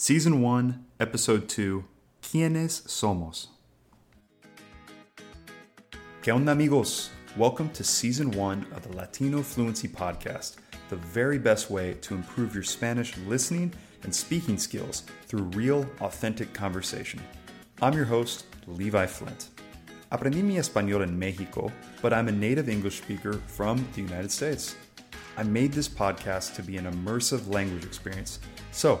Season 1, Episode 2 ¿Quiénes somos? ¿Qué onda, amigos? Welcome to Season 1 of the Latino Fluency Podcast, the very best way to improve your Spanish listening and speaking skills through real, authentic conversation. I'm your host, Levi Flint. Aprendí mi español en Mexico, but I'm a native English speaker from the United States. I made this podcast to be an immersive language experience. So,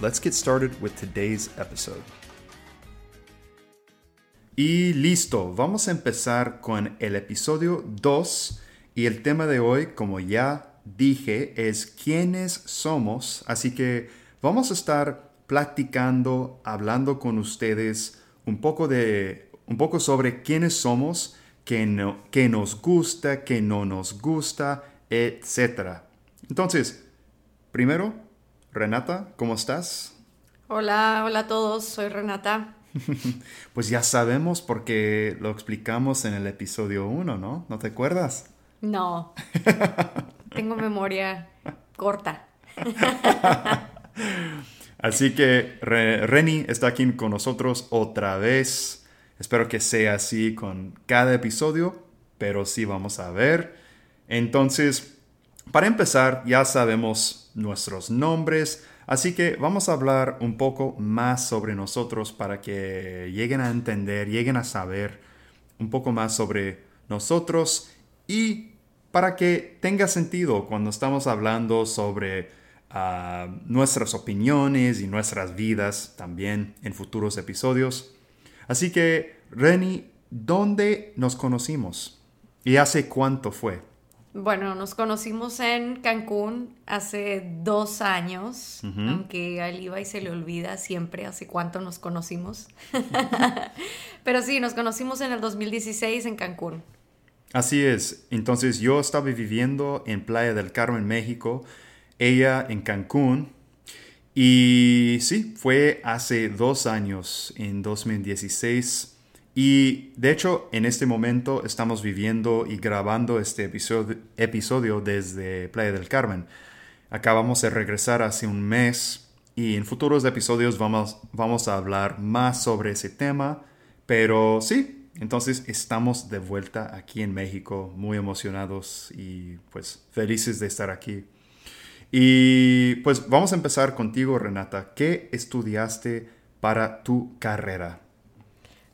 Let's get started with today's episode. Y listo, vamos a empezar con el episodio 2 y el tema de hoy, como ya dije, es quiénes somos, así que vamos a estar platicando, hablando con ustedes un poco de un poco sobre quiénes somos, qué, no, qué nos gusta, qué no nos gusta, etc. Entonces, primero, Renata, ¿cómo estás? Hola, hola a todos, soy Renata. pues ya sabemos porque lo explicamos en el episodio 1, ¿no? ¿No te acuerdas? No, tengo memoria corta. Así que Reni está aquí con nosotros otra vez. Espero que sea así con cada episodio, pero sí vamos a ver. Entonces, para empezar, ya sabemos nuestros nombres, así que vamos a hablar un poco más sobre nosotros para que lleguen a entender, lleguen a saber un poco más sobre nosotros y para que tenga sentido cuando estamos hablando sobre uh, nuestras opiniones y nuestras vidas también en futuros episodios. Así que, Reni, ¿dónde nos conocimos? ¿Y hace cuánto fue? Bueno, nos conocimos en Cancún hace dos años, aunque a y se le olvida siempre hace cuánto nos conocimos. Pero sí, nos conocimos en el 2016 en Cancún. Así es. Entonces yo estaba viviendo en Playa del Carmen, México, ella en Cancún. Y sí, fue hace dos años, en 2016. Y de hecho, en este momento estamos viviendo y grabando este episodio, desde Playa del Carmen. Acabamos de regresar hace un mes y en futuros episodios vamos, vamos a hablar más sobre ese tema. Pero sí, entonces estamos de vuelta aquí en México, muy emocionados y pues felices de estar aquí. Y pues vamos a empezar contigo, Renata. ¿Qué estudiaste para tu carrera?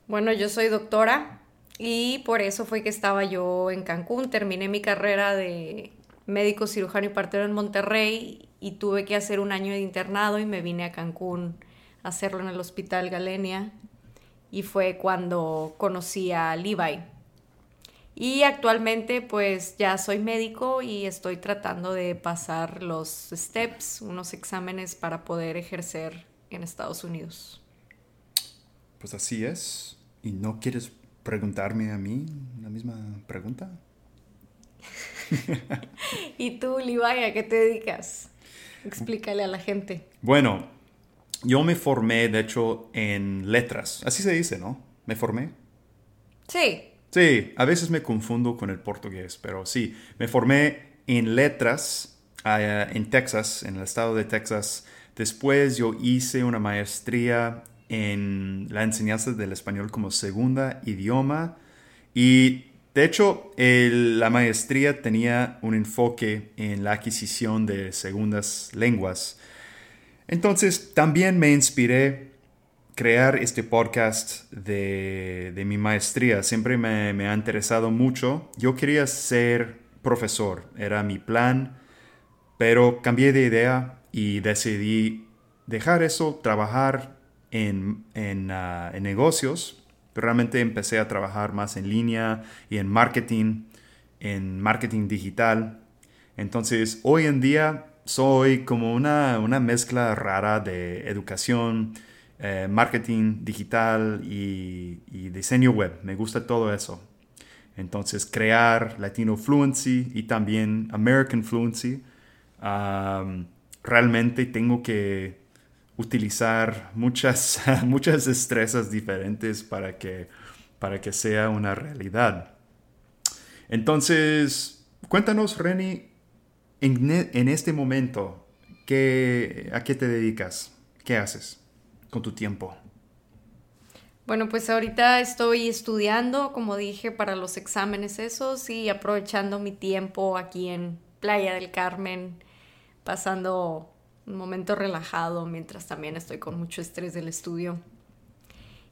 Bueno, yo soy doctora y por eso fue que estaba yo en Cancún. Terminé mi carrera de médico cirujano y partero en Monterrey y tuve que hacer un año de internado y me vine a Cancún a hacerlo en el Hospital Galenia y fue cuando conocí a Levi. Y actualmente pues ya soy médico y estoy tratando de pasar los steps, unos exámenes para poder ejercer en Estados Unidos. Pues así es. ¿Y no quieres preguntarme a mí la misma pregunta? ¿Y tú, Levi, a qué te dedicas? Explícale a la gente. Bueno, yo me formé, de hecho, en letras. Así se dice, ¿no? ¿Me formé? Sí. Sí, a veces me confundo con el portugués, pero sí, me formé en letras ah, en Texas, en el estado de Texas. Después yo hice una maestría en la enseñanza del español como segunda idioma y de hecho la maestría tenía un enfoque en la adquisición de segundas lenguas. Entonces también me inspiré crear este podcast de, mi maestría. Siempre me, me, ha interesado mucho. Yo quería ser profesor, era mi plan, pero cambié de idea y decidí dejar eso, trabajar Ah, en, negocios, pero realmente empecé a trabajar más en línea y en marketing, en marketing digital. Entonces, hoy en día soy como una, una mezcla rara de educación, eh, marketing digital y, diseño web. Me gusta todo eso. Entonces, crear Latino Fluency y también American Fluency. realmente tengo que utilizar muchas, muchas destrezas diferentes para que, para que sea una realidad. Entonces, cuéntanos, Reni, en, este momento, ¿qué, ¿a qué te dedicas? ¿Qué haces con tu tiempo? Bueno, pues ahorita estoy estudiando, como dije, para los exámenes esos y aprovechando mi tiempo aquí en Playa del Carmen, pasando un momento relajado mientras también estoy con mucho estrés del estudio.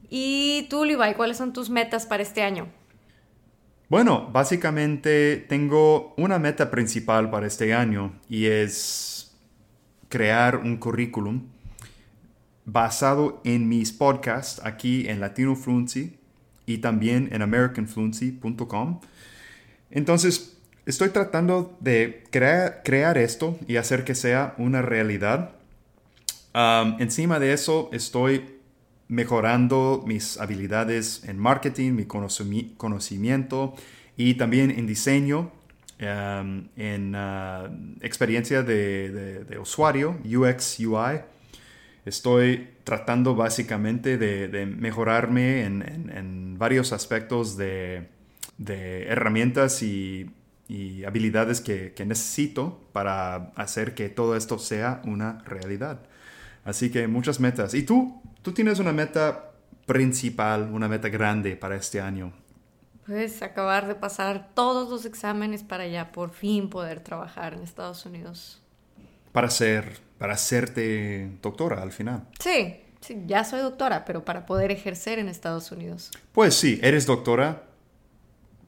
Y tú, Levi, ¿cuáles son tus metas para este año? Bueno, básicamente tengo una meta principal para este año y es crear un currículum basado en mis podcasts aquí en Latino Fluency y también en americanfluency.com. Entonces, estoy tratando de crear, esto y hacer que sea una realidad. encima de eso, estoy mejorando mis habilidades en marketing, mi conocimiento y también en diseño, en ah, experiencia de, usuario, UX, UI. Estoy tratando básicamente de, mejorarme en, varios aspectos de, herramientas y, habilidades que, necesito para hacer que todo esto sea una realidad. Así que muchas metas. ¿Y tú? ¿Tú tienes una meta principal, una meta grande para este año? Pues acabar de pasar todos los exámenes para ya por fin poder trabajar en Estados Unidos. Para ser, para hacerte doctora al final. Sí, sí, ya soy doctora, pero para poder ejercer en Estados Unidos. Pues sí, eres doctora,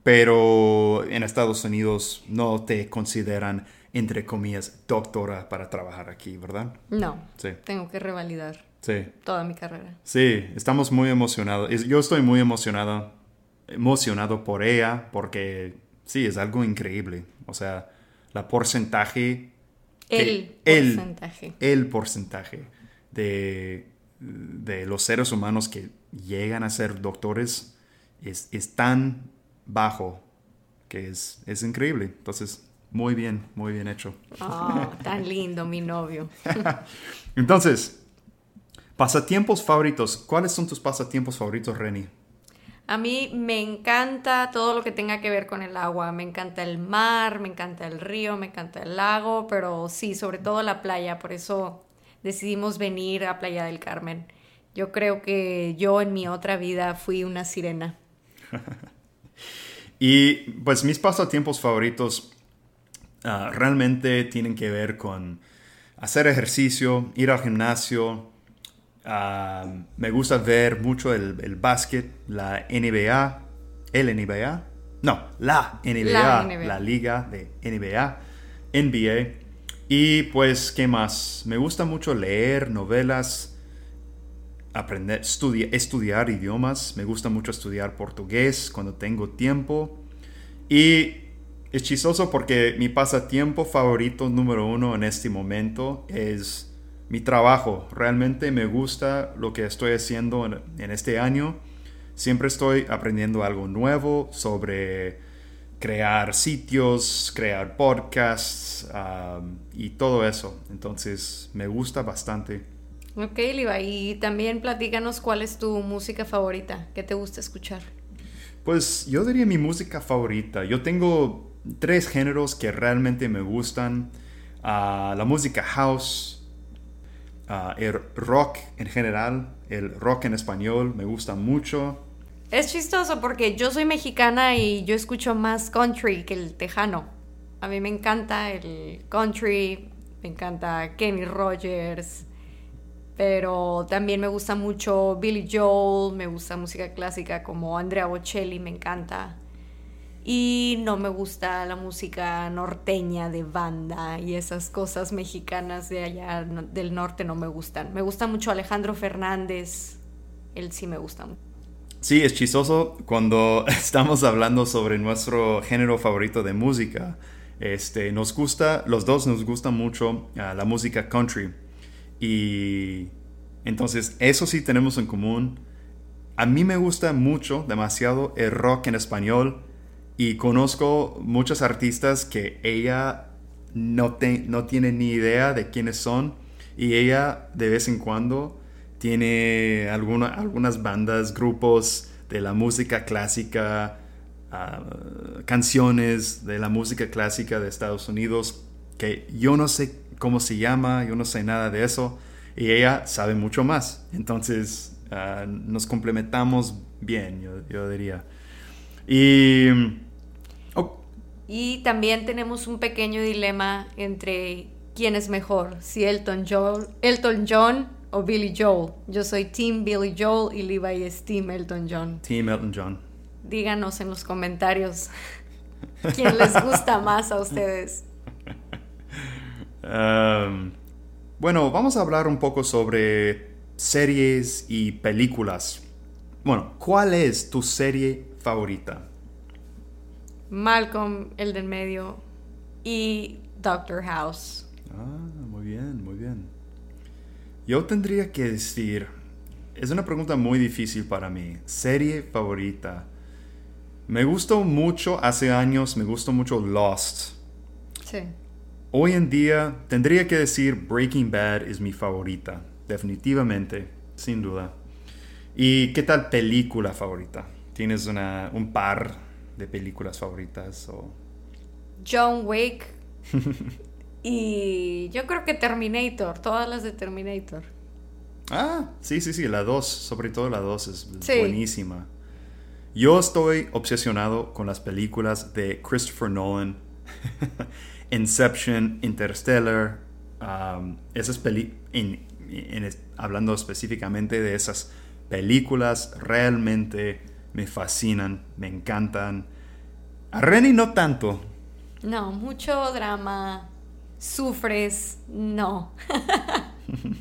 pero en Estados Unidos no te consideran, entre comillas, doctora para trabajar aquí, ¿verdad? No. Sí. Tengo que revalidar. Sí. Toda mi carrera. Sí, estamos muy emocionados. Yo estoy muy emocionado, emocionado por ella porque sí, es algo increíble. O sea, la porcentaje... El porcentaje. El, porcentaje de, de, los seres humanos que llegan a ser doctores es, es tan bajo que es, es increíble. Entonces, muy bien, muy bien hecho. Oh, tan lindo, mi novio. Entonces, Pasatiempos favoritos. ¿Cuáles son tus pasatiempos favoritos, Reni? A mí me encanta todo lo que tenga que ver con el agua. Me encanta el mar, me encanta el río, me encanta el lago, pero sí, sobre todo la playa. Por eso decidimos venir a Playa del Carmen. Yo creo que yo en mi otra vida fui una sirena. y pues mis pasatiempos favoritos ah, realmente tienen que ver con hacer ejercicio, ir al gimnasio, me gusta ver mucho el, el básquet, la NBA, el NBA, no, la NBA, la, liga de NBA, NBA. Y pues, ¿qué más? Me gusta mucho leer novelas, aprender, estudiar idiomas. Me gusta mucho estudiar portugués cuando tengo tiempo. Y es chistoso porque mi pasatiempo favorito número uno en este momento es mi trabajo. Realmente me gusta lo que estoy haciendo en, este año. Siempre estoy aprendiendo algo nuevo sobre crear sitios, crear podcasts y todo eso. Entonces me gusta bastante. Ok, Liva, y también platícanos cuál es tu música favorita, qué te gusta escuchar. Pues yo diría mi música favorita. Yo tengo tres géneros que realmente me gustan. Ah, la música house, Ah, el rock en general, el rock en español, me gusta mucho. Es chistoso porque yo soy mexicana y yo escucho más country que el tejano. A mí me encanta el country, me encanta Kenny Rogers, pero también me gusta mucho Billy Joel, me gusta música clásica como Andrea Bocelli, me encanta y no me gusta la música norteña de banda y esas cosas mexicanas de allá del norte no me gustan. Me gusta mucho Alejandro Fernández, él sí me gusta mucho. Sí, es chistoso cuando estamos hablando sobre nuestro género favorito de música. Este, nos gusta, los dos nos gusta mucho ah, la música country. Y entonces eso sí tenemos en común. A mí me gusta mucho, demasiado, el rock en español. Y conozco muchos artistas que ella no, no tiene ni idea de quiénes son. Y ella de vez en cuando tiene alguna, algunas bandas, grupos de la música clásica, ah, canciones de la música clásica de Estados Unidos, que yo no sé cómo se llama, yo no sé nada de eso, y ella sabe mucho más. Entonces ah, nos complementamos bien, yo, diría. Y, oh. y también tenemos un pequeño dilema entre quién es mejor, si Elton John, Elton John o Billy Joel. Yo soy Team Billy Joel y Levi es Team Elton John. Team Elton John. Díganos en los comentarios quién les gusta más a ustedes. Um, bueno, vamos a hablar un poco sobre series y películas. Bueno, ¿cuál es tu serie favorita? Malcolm, el del medio, y Doctor House. Ah, muy bien, muy bien. Yo tendría que decir, es una pregunta muy difícil para mí. Serie favorita. Me gustó mucho, hace años me gustó mucho Lost. Sí. Hoy en día tendría que decir Breaking Bad es mi favorita, definitivamente, sin duda. ¿Y qué tal película favorita? ¿Tienes una, un par de películas favoritas? O... John Wick. Y yo creo que Terminator, todas las de Terminator. Ah, sí, sí, sí, la 2, sobre todo la 2 es buenísima. Yo estoy obsesionado con las películas de Christopher Nolan, Inception, Interstellar, um, esas peli hablando específicamente de esas películas, realmente me fascinan, me encantan. A Renny no tanto. No, mucho drama, sufres, no.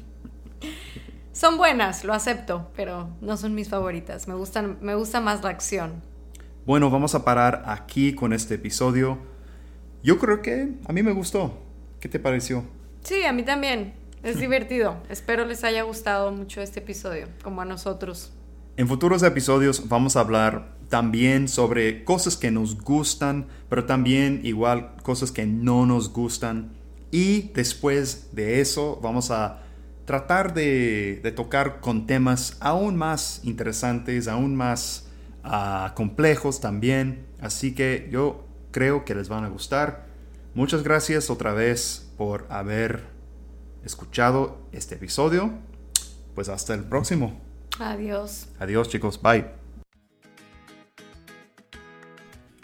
son buenas, lo acepto, pero no son mis favoritas. Me gustan, me gusta más la acción. Bueno, vamos a parar aquí con este episodio. Yo creo que a mí me gustó. ¿Qué te pareció? Sí, a mí también. Es divertido. Espero les haya gustado mucho este episodio, como a nosotros. En futuros episodios vamos a hablar también sobre cosas que nos gustan, pero también igual cosas que no nos gustan. Y después de eso vamos a tratar de, tocar con temas aún más interesantes, aún más ah, complejos también. Así que yo creo que les van a gustar. Muchas gracias otra vez por haber escuchado este episodio. Pues hasta el próximo. Adiós. Adiós chicos. Bye.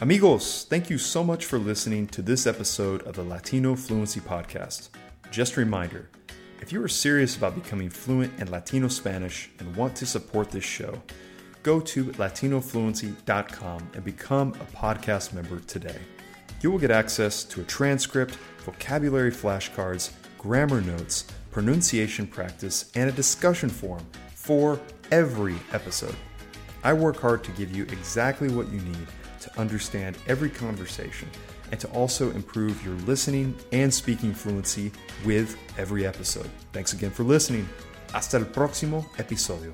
Amigos, thank you so much for listening to this episode of the Latino Fluency Podcast. Just a reminder if you are serious about becoming fluent in Latino Spanish and want to support this show, go to latinofluency.com and become a podcast member today. You will get access to a transcript, vocabulary flashcards, grammar notes, pronunciation practice, and a discussion forum for every episode. I work hard to give you exactly what you need to understand every conversation and to also improve your listening and speaking fluency with every episode. Thanks again for listening. Hasta el próximo episodio.